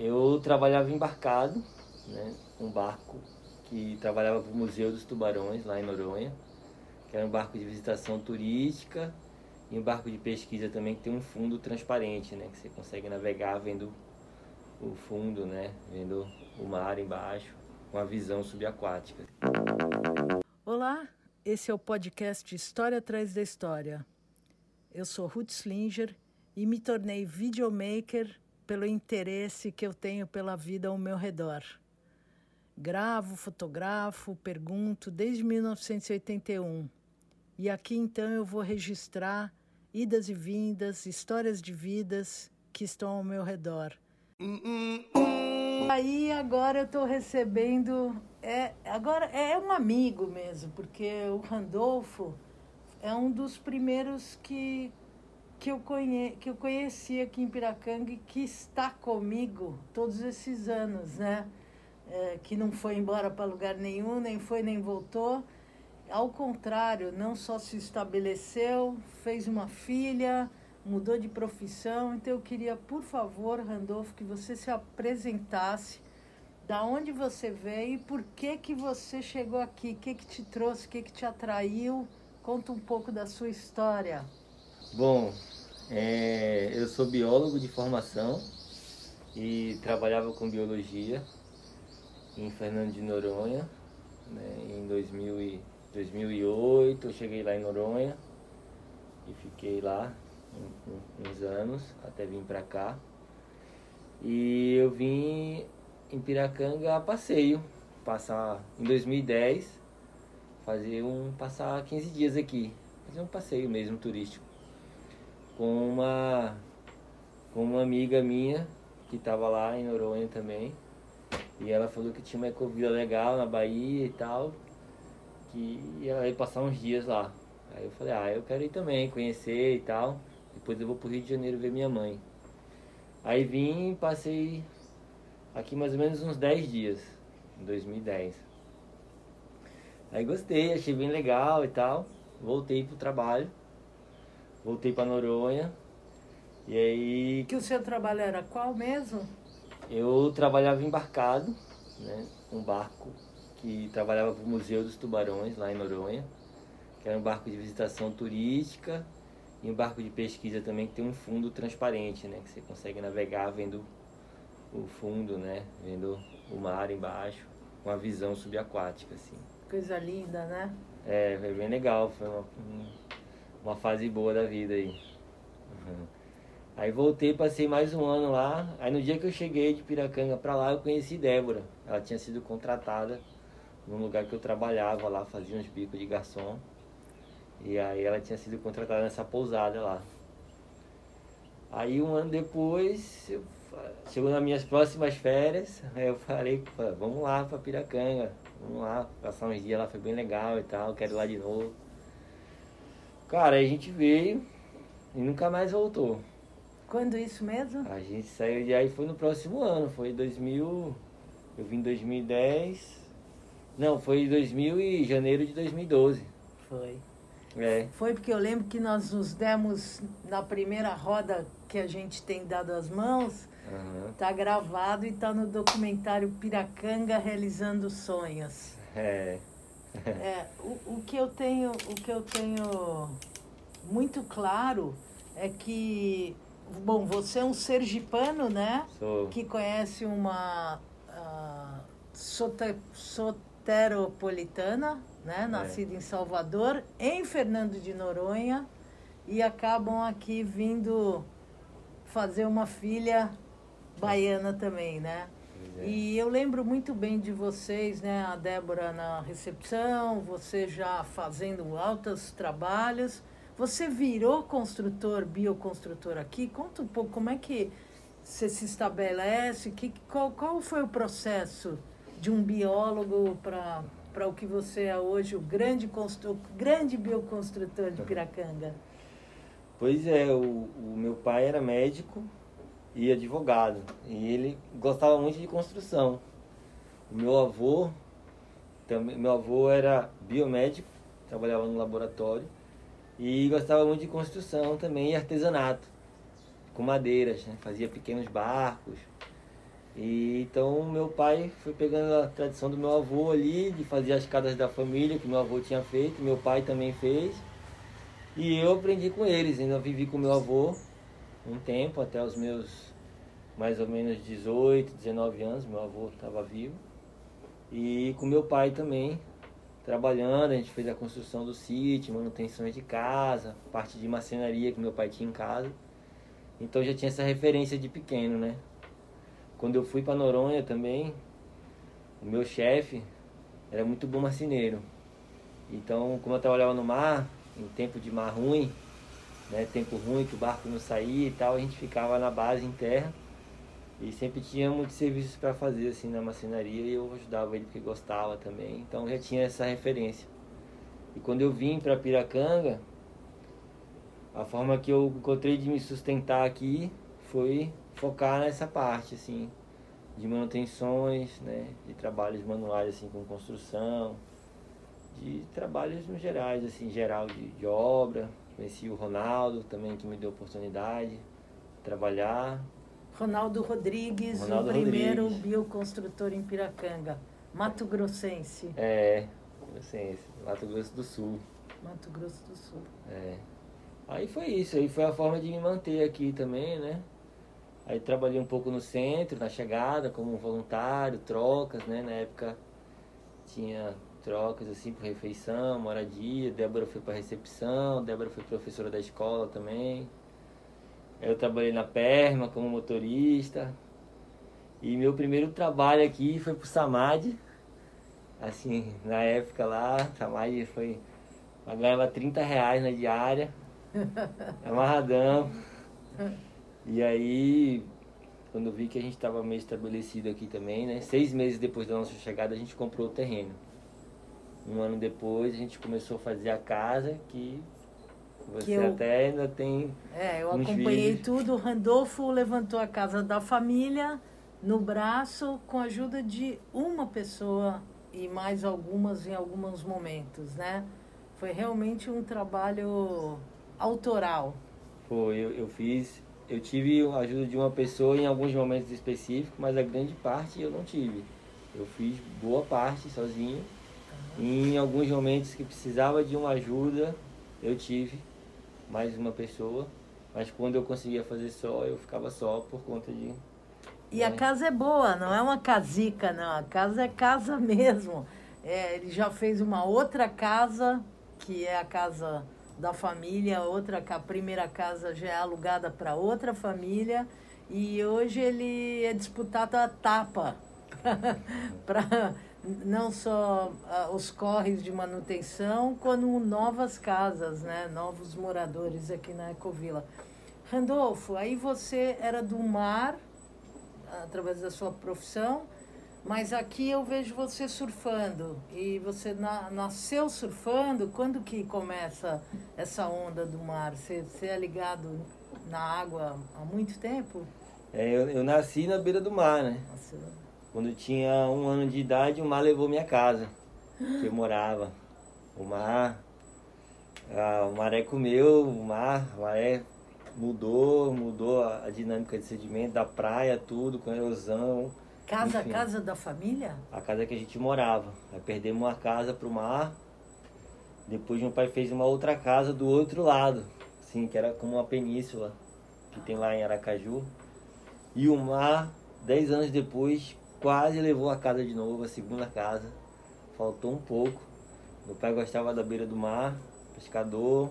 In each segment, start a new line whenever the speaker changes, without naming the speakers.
Eu trabalhava embarcado, né? Um barco que trabalhava para o Museu dos Tubarões, lá em Noronha, que era um barco de visitação turística e um barco de pesquisa também que tem um fundo transparente, né? Que você consegue navegar vendo o fundo, né? Vendo o mar embaixo, com a visão subaquática.
Olá, esse é o podcast História Atrás da História. Eu sou Ruth Slinger e me tornei videomaker pelo interesse que eu tenho pela vida ao meu redor. Gravo, fotografo, pergunto desde 1981. E aqui então eu vou registrar idas e vindas, histórias de vidas que estão ao meu redor. Aí agora eu estou recebendo, é, agora é um amigo mesmo, porque o Randolfo é um dos primeiros que que eu, conhe, que eu conheci aqui em Piracanga e que está comigo todos esses anos, né? É, que não foi embora para lugar nenhum, nem foi nem voltou. Ao contrário, não só se estabeleceu, fez uma filha, mudou de profissão. Então eu queria, por favor, Randolfo, que você se apresentasse, da onde você veio e por que que você chegou aqui, o que que te trouxe, o que que te atraiu. Conta um pouco da sua história.
Bom, é, eu sou biólogo de formação e trabalhava com biologia em Fernando de Noronha. Né, em 2000 e, 2008 eu cheguei lá em Noronha e fiquei lá uns anos até vir para cá. E eu vim em Piracanga a passeio, passar em 2010, fazer um passar 15 dias aqui, fazer um passeio mesmo turístico com uma com uma amiga minha que estava lá em Noronha também. E ela falou que tinha uma ecovila legal na Bahia e tal, que ia passar uns dias lá. Aí eu falei, ah, eu quero ir também, conhecer e tal. Depois eu vou pro Rio de Janeiro ver minha mãe. Aí vim passei aqui mais ou menos uns 10 dias, em 2010. Aí gostei, achei bem legal e tal. Voltei pro trabalho voltei para Noronha. E aí.
Que o seu trabalho era qual mesmo?
Eu trabalhava embarcado, né? Um barco que trabalhava para o Museu dos Tubarões, lá em Noronha, que era um barco de visitação turística e um barco de pesquisa também que tem um fundo transparente, né? Que você consegue navegar vendo o fundo, né? Vendo o mar embaixo, com a visão subaquática, assim.
Coisa linda, né?
É, foi bem legal, foi uma, uma fase boa da vida aí. Uhum. Aí voltei, passei mais um ano lá. Aí no dia que eu cheguei de Piracanga para lá, eu conheci Débora. Ela tinha sido contratada num lugar que eu trabalhava lá, fazia uns bicos de garçom. E aí ela tinha sido contratada nessa pousada lá. Aí um ano depois, eu, chegou nas minhas próximas férias, aí eu falei, vamos lá para Piracanga, vamos lá, passar uns dias lá, foi bem legal e tal, quero ir lá de novo. Cara, a gente veio e nunca mais voltou.
Quando isso mesmo?
A gente saiu de aí foi no próximo ano, foi 2000, eu vim em 2010. Não, foi em 2000 e janeiro de 2012.
Foi.
É.
Foi porque eu lembro que nós nos demos na primeira roda que a gente tem dado as mãos. Uhum. Tá gravado e tá no documentário Piracanga realizando sonhos.
É.
É, o, o que eu tenho, o que eu tenho muito claro é que, bom, você é um sergipano, né?
Sou.
Que conhece uma uh, sote, soteropolitana, né? É. Nascida em Salvador, em Fernando de Noronha, e acabam aqui vindo fazer uma filha baiana também, né? É. E eu lembro muito bem de vocês, né? A Débora na recepção, você já fazendo altos trabalhos. Você virou construtor, bioconstrutor aqui? Conta um pouco como é que você se estabelece, que, qual, qual foi o processo de um biólogo para o que você é hoje, o grande, constru, grande bioconstrutor de Piracanga?
Pois é, o, o meu pai era médico, e advogado. E ele gostava muito de construção. O meu avô, também, meu avô era biomédico, trabalhava no laboratório e gostava muito de construção também e artesanato, com madeiras, né? fazia pequenos barcos. E então meu pai foi pegando a tradição do meu avô ali, de fazer as casas da família que meu avô tinha feito, meu pai também fez. E eu aprendi com eles, ainda vivi com meu avô um tempo, até os meus mais ou menos 18, 19 anos, meu avô estava vivo. E com meu pai também, trabalhando, a gente fez a construção do sítio, manutenções de casa, parte de marcenaria que meu pai tinha em casa. Então já tinha essa referência de pequeno, né? Quando eu fui para Noronha também, o meu chefe era muito bom marceneiro. Então, como eu trabalhava no mar, em tempo de mar ruim, né, tempo ruim que o barco não saía e tal, a gente ficava na base em terra e sempre tinha muitos serviços para fazer assim na marcenaria e eu ajudava ele porque gostava também. Então já tinha essa referência. E quando eu vim para Piracanga, a forma que eu encontrei de me sustentar aqui foi focar nessa parte, assim, de manutenções, né, de trabalhos manuais, assim, com construção, de trabalhos no gerais, assim, geral de, de obra. Conheci o Ronaldo também, que me deu oportunidade de trabalhar.
Ronaldo Rodrigues, Ronaldo o primeiro Rodrigues. bioconstrutor em Piracanga, Mato Grossense.
É, Grossense, Mato Grosso do Sul.
Mato Grosso do Sul.
É. Aí foi isso, aí foi a forma de me manter aqui também, né? Aí trabalhei um pouco no centro, na chegada, como voluntário, trocas, né? Na época tinha trocas assim por refeição, moradia. Débora foi para recepção, Débora foi professora da escola também. Eu trabalhei na Perma como motorista. E meu primeiro trabalho aqui foi pro Samad. Assim, na época lá, Samad foi. Ganhava 30 reais na diária. Amarradão. E aí, quando vi que a gente estava meio estabelecido aqui também, né? Seis meses depois da nossa chegada, a gente comprou o terreno. Um ano depois, a gente começou a fazer a casa, que você que eu, até ainda tem.
É, eu acompanhei vídeos. tudo. O Randolfo levantou a casa da família no braço com a ajuda de uma pessoa e mais algumas em alguns momentos, né? Foi realmente um trabalho autoral.
Foi, eu, eu fiz eu tive a ajuda de uma pessoa em alguns momentos específicos, mas a grande parte eu não tive. Eu fiz boa parte sozinho. Em alguns momentos que precisava de uma ajuda, eu tive mais uma pessoa. Mas quando eu conseguia fazer só, eu ficava só por conta de.
E né? a casa é boa, não é uma casica, não. A casa é casa mesmo. É, ele já fez uma outra casa, que é a casa da família, outra a primeira casa já é alugada para outra família e hoje ele é disputado a tapa para não só uh, os corres de manutenção, como novas casas, né, novos moradores aqui na Ecovila. Randolfo, aí você era do mar através da sua profissão mas aqui eu vejo você surfando e você na, nasceu surfando. Quando que começa essa onda do mar? Você, você é ligado na água há muito tempo?
É, eu, eu nasci na beira do mar, né? Nossa. Quando eu tinha um ano de idade, o mar levou minha casa, que eu morava. O mar, a, o maré comeu, o mar, o maré mudou, mudou a, a dinâmica de sedimento da praia, tudo, com erosão
Casa, Enfim, casa da família?
A casa que a gente morava. Aí perdemos uma casa pro mar. Depois meu pai fez uma outra casa do outro lado. Assim, que era como uma península que tem lá em Aracaju. E o mar, dez anos depois, quase levou a casa de novo, a segunda casa. Faltou um pouco. Meu pai gostava da beira do mar, pescador.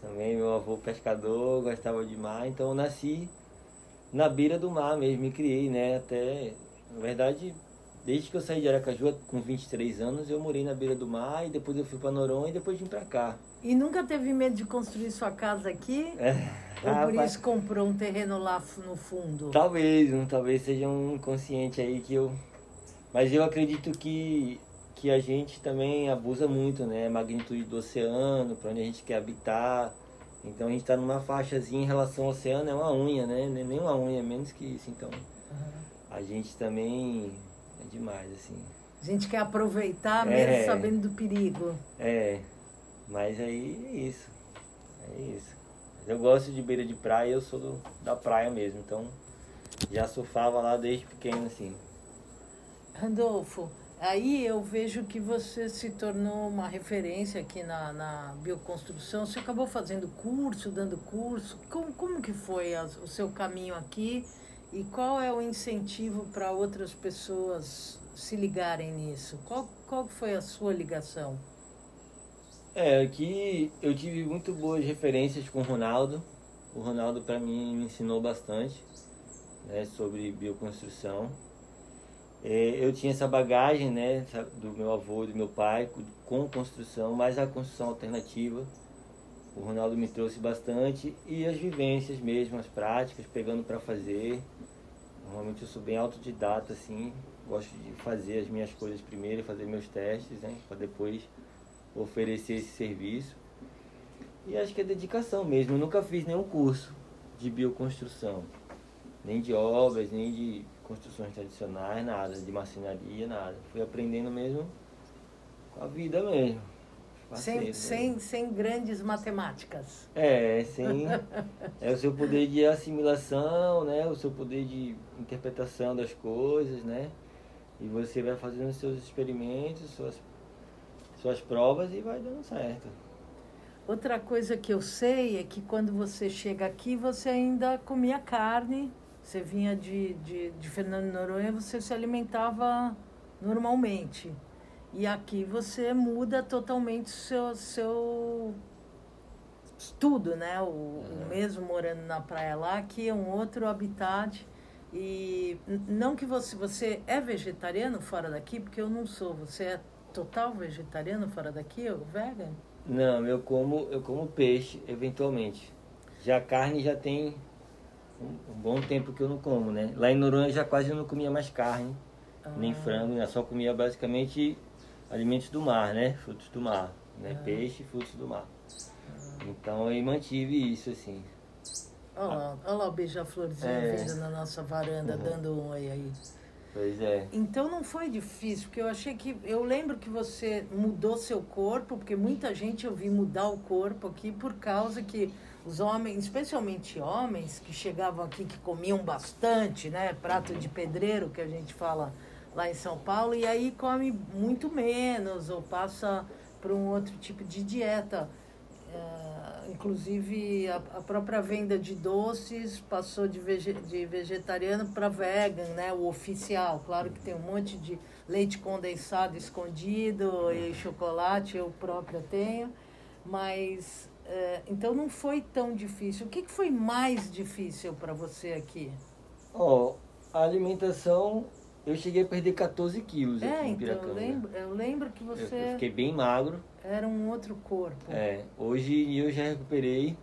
Também meu avô pescador, gostava de mar. Então eu nasci na beira do mar mesmo, me criei, né? Até na verdade, desde que eu saí de Aracaju com 23 anos, eu morei na beira do mar e depois eu fui para Noronha e depois vim para cá.
E nunca teve medo de construir sua casa aqui? É. Ou por isso comprou um terreno lá no fundo?
Talvez, um, talvez seja um inconsciente aí que eu. Mas eu acredito que, que a gente também abusa muito, né? A magnitude do oceano, para onde a gente quer habitar. Então a gente está numa faixazinha em relação ao oceano, é uma unha, né? Nem uma unha, menos que isso, então a gente também é demais, assim.
A gente quer aproveitar é, mesmo sabendo do perigo.
É, mas aí é isso. É isso. Eu gosto de beira de praia, eu sou do, da praia mesmo, então já surfava lá desde pequeno, assim.
Randolfo, aí eu vejo que você se tornou uma referência aqui na, na bioconstrução. Você acabou fazendo curso, dando curso. Como, como que foi a, o seu caminho aqui e qual é o incentivo para outras pessoas se ligarem nisso? Qual, qual foi a sua ligação?
É, aqui eu tive muito boas referências com o Ronaldo. O Ronaldo, para mim, me ensinou bastante né, sobre bioconstrução. É, eu tinha essa bagagem né, do meu avô e do meu pai com construção, mas a construção alternativa. O Ronaldo me trouxe bastante e as vivências mesmo, as práticas, pegando para fazer. Normalmente eu sou bem autodidata, assim, gosto de fazer as minhas coisas primeiro, fazer meus testes, né, para depois oferecer esse serviço. E acho que é dedicação mesmo. Eu nunca fiz nenhum curso de bioconstrução, nem de obras, nem de construções tradicionais, nada, de marcenaria, nada. Fui aprendendo mesmo com a vida mesmo.
Sem, sem, sem grandes matemáticas.
É, sem é o seu poder de assimilação, né? O seu poder de interpretação das coisas, né? E você vai fazendo seus experimentos, suas suas provas e vai dando certo.
Outra coisa que eu sei é que quando você chega aqui, você ainda comia carne, você vinha de, de, de Fernando Noronha, você se alimentava normalmente. E aqui você muda totalmente o seu, seu tudo, né? O, o, mesmo morando na praia lá, aqui é um outro habitat. E não que você, você é vegetariano fora daqui, porque eu não sou. Você é total vegetariano fora daqui, ou vegan?
Não, eu como, eu como peixe, eventualmente. Já carne já tem um, um bom tempo que eu não como, né? Lá em Noronha já quase não comia mais carne, ah. nem frango, né? Só comia basicamente alimentos do mar, né? Frutos do mar, né? Ah. Peixe e frutos do mar. Então eu mantive isso, assim.
Olha lá, olha lá o beija-florzinho é. vindo na nossa varanda, uhum. dando um oi aí.
Pois é.
Então não foi difícil, porque eu achei que. Eu lembro que você mudou seu corpo, porque muita gente eu vi mudar o corpo aqui por causa que os homens, especialmente homens, que chegavam aqui, que comiam bastante, né? Prato de pedreiro, que a gente fala lá em São Paulo, e aí come muito menos, ou passa para um outro tipo de dieta. É, inclusive a, a, própria venda de doces passou de, vege, de vegetariano para vegan, né? O oficial. Claro que tem um monte de leite condensado escondido e chocolate, eu própria tenho. Mas é, então não foi tão difícil. O que, que foi mais difícil para você aqui?
Oh, a alimentação eu cheguei a perder 14 quilos
é, aqui em Piracanga. Então, eu lembro, eu lembro que você...
Eu, eu, fiquei bem magro.
Era um outro corpo.
É, hoje eu já recuperei,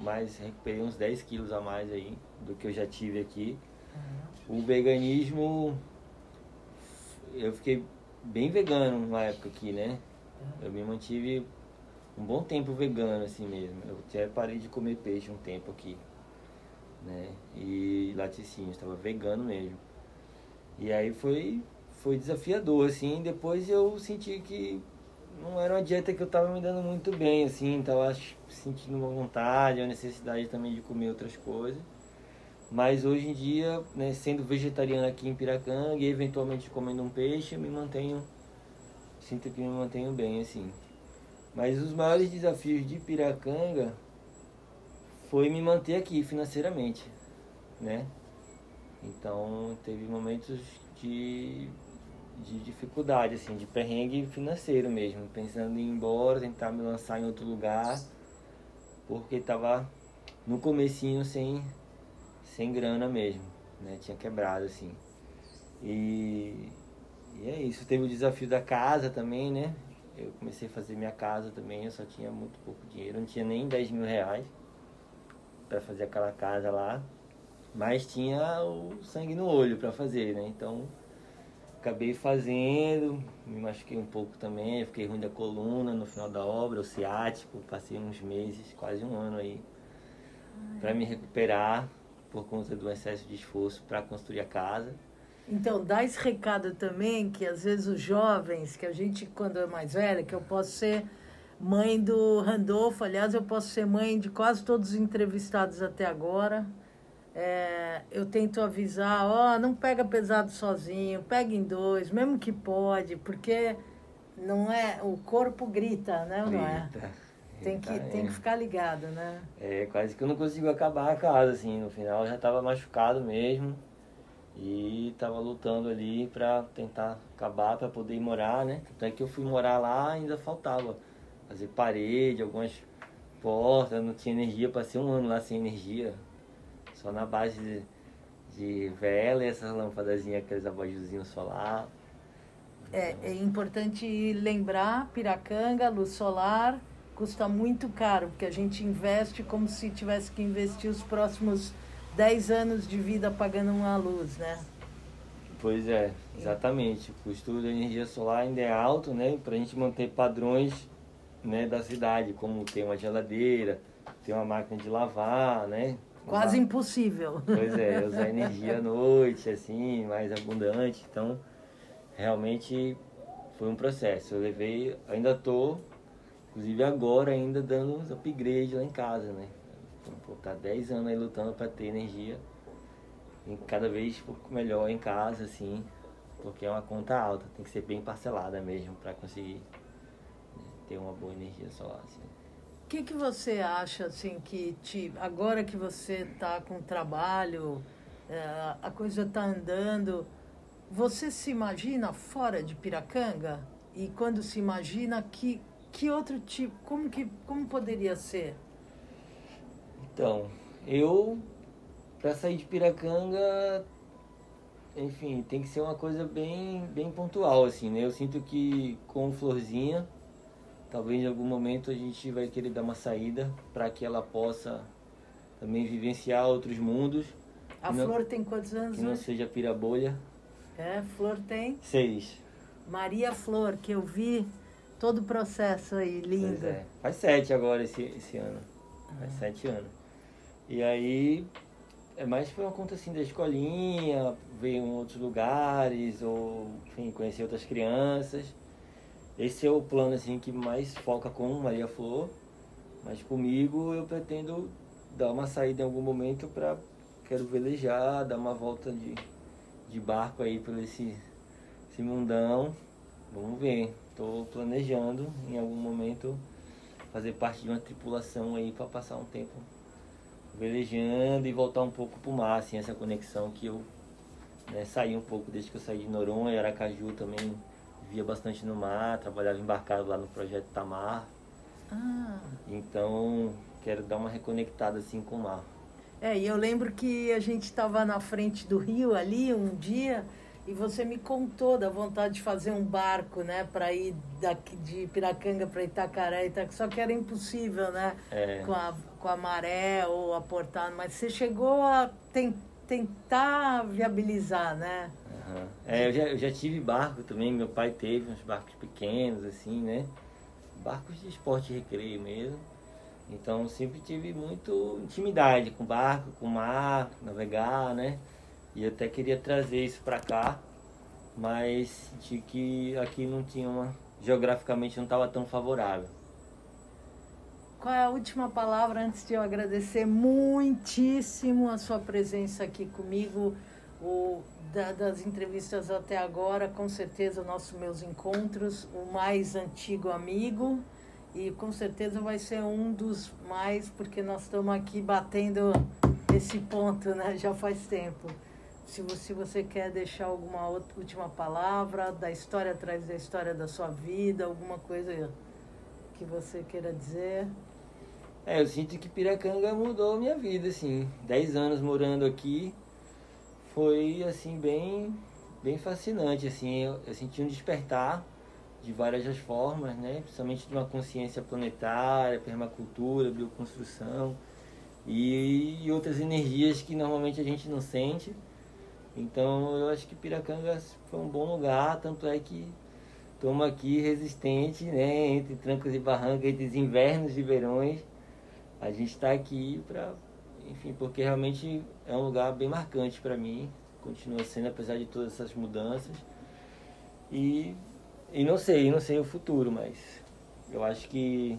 mas recuperei uns 10 quilos a mais aí do que eu já tive aqui. Uhum. O veganismo, eu fiquei bem vegano na época aqui, né? Uhum. Eu me mantive um bom tempo vegano assim mesmo. Eu até parei de comer peixe um tempo aqui, né? E laticínio, estava vegano mesmo. E aí foi, foi desafiador, assim. Depois eu senti que não era uma dieta que eu estava me dando muito bem, assim. Tava sentindo uma vontade, a necessidade também de comer outras coisas. Mas hoje em dia, né, sendo vegetariano aqui em Piracanga e eventualmente comendo um peixe, eu me mantenho, sinto que me mantenho bem, assim. Mas os maiores desafios de Piracanga foi me manter aqui financeiramente, né? Então teve momentos de, de dificuldade, assim, de perrengue financeiro mesmo, pensando em ir embora, tentar me lançar em outro lugar, porque tava no comecinho sem, sem grana mesmo, né? Tinha quebrado, assim. E, e é isso. Teve o desafio da casa também, né? Eu comecei a fazer minha casa também, eu só tinha muito pouco dinheiro, não tinha nem 10 mil reais para fazer aquela casa lá. Mas tinha o sangue no olho para fazer, né? Então acabei fazendo, me machuquei um pouco também, fiquei ruim da coluna no final da obra, o ciático, passei uns meses, quase um ano aí, para me recuperar por conta do excesso de esforço para construir a casa.
Então, dá esse recado também que às vezes os jovens, que a gente, quando é mais velha, que eu posso ser mãe do Randolfo, aliás, eu posso ser mãe de quase todos os entrevistados até agora É, eu tento avisar, ó, não pega pesado sozinho, pega em dois, mesmo que pode, porque não é, o corpo grita, né, grita, não é? Tem que, tem que ficar ligado, né?
É, quase que eu não consigo acabar a casa, assim, no final eu já estava machucado mesmo e estava lutando ali para tentar acabar, para poder morar, né? Até que eu fui morar lá ainda faltava fazer parede, algumas portas, não tinha energia, passei um ano lá sem energia, só na base de, de vela e essas lâmpadazinhas, aqueles abajurzinhos solar.
É, é importante lembrar, Piracanga, luz solar, custa muito caro, porque a gente investe como se tivesse que investir os próximos 10 anos de vida pagando uma luz, né?
Pois é, exatamente. O custo da energia solar ainda é alto, né? Para a gente manter padrões né, da cidade, como ter uma geladeira, ter uma máquina de lavar, né?
Quase impossível.
Pois é, usar energia à noite, assim, mais abundante. Então, realmente foi um processo. Eu levei, ainda tô, inclusive agora ainda dando uns upgrade lá em casa, né? Vou estar 10 anos aí lutando para ter energia e cada vez um pouco melhor em casa, assim, porque é uma conta alta, tem que ser bem parcelada mesmo para conseguir né, ter uma boa energia solar. Assim.
O que, que você acha, assim, que te, agora que você está com trabalho, é, a coisa está andando, você se imagina fora de Piracanga? E quando se imagina, que, que outro tipo, como, que, como poderia ser?
Então, eu, para sair de Piracanga, enfim, tem que ser uma coisa bem, bem pontual, assim, né? Eu sinto que com Florzinha Talvez em algum momento a gente vai querer dar uma saída para que ela possa também vivenciar outros mundos.
A Flor tem quantos anos?
Que não seja pirabolha.
É, Flor tem?
Seis.
Maria Flor, que eu vi todo o processo aí, linda. É.
Faz sete agora esse, esse ano. Faz ah. sete anos. E aí, é mais foi uma conta assim da escolinha, ver em outros lugares, ou enfim, conhecer outras crianças. Esse é o plano assim que mais foca com Maria Flor, mas comigo eu pretendo dar uma saída em algum momento para quero velejar, dar uma volta de, de barco aí por esse, esse mundão. Vamos ver. Estou planejando em algum momento fazer parte de uma tripulação aí para passar um tempo velejando e voltar um pouco pro mar, assim, essa conexão que eu né, saí um pouco desde que eu saí de Noronha Aracaju também via bastante no mar, trabalhava embarcado lá no projeto Tamar. Ah. Então, quero dar uma reconectada assim com o mar.
É, e eu lembro que a gente estava na frente do rio ali um dia e você me contou da vontade de fazer um barco, né, para ir daqui de Piracanga para Itacaré, só que era impossível, né, é. com, a, com a maré ou a portada, mas você chegou a ten, tentar viabilizar, né?
Uhum. É, eu já, eu já tive barco também, meu pai teve uns barcos pequenos, assim, né? Barcos de esporte e recreio mesmo. Então sempre tive muito intimidade com barco, com mar, navegar, né? E até queria trazer isso para cá, mas senti que aqui não tinha uma. geograficamente não estava tão favorável.
Qual é a última palavra antes de eu agradecer muitíssimo a sua presença aqui comigo? O da, das entrevistas até agora, com certeza, nossos meus encontros, o mais antigo amigo e com certeza vai ser um dos mais, porque nós estamos aqui batendo esse ponto, né? Já faz tempo. Se você, se você quer deixar alguma outra, última palavra da história atrás da história da sua vida, alguma coisa que você queira dizer.
É, eu sinto que Piracanga mudou a minha vida, assim. Dez anos morando aqui, foi assim bem bem fascinante assim. Eu, eu senti um despertar de várias formas né? Principalmente de uma consciência planetária permacultura bioconstrução e, e outras energias que normalmente a gente não sente. Então eu acho que Piracanga foi um bom lugar tanto é que estamos aqui resistente né? Entre trancos e barrancas entre os invernos e verões. A gente está aqui para enfim, porque realmente é um lugar bem marcante para mim, continua sendo apesar de todas essas mudanças. E, e não sei, não sei o futuro, mas eu acho que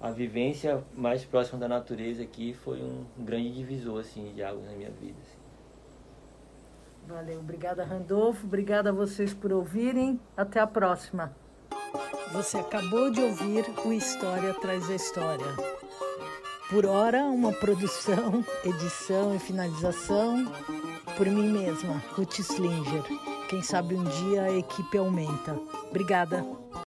a vivência mais próxima da natureza aqui foi um grande divisor assim de águas na minha vida. Assim.
Valeu, obrigada Randolfo, obrigada a vocês por ouvirem. Até a próxima. Você acabou de ouvir o História Traz a História. Por hora, uma produção, edição e finalização por mim mesma, Ruth Slinger. Quem sabe um dia a equipe aumenta. Obrigada.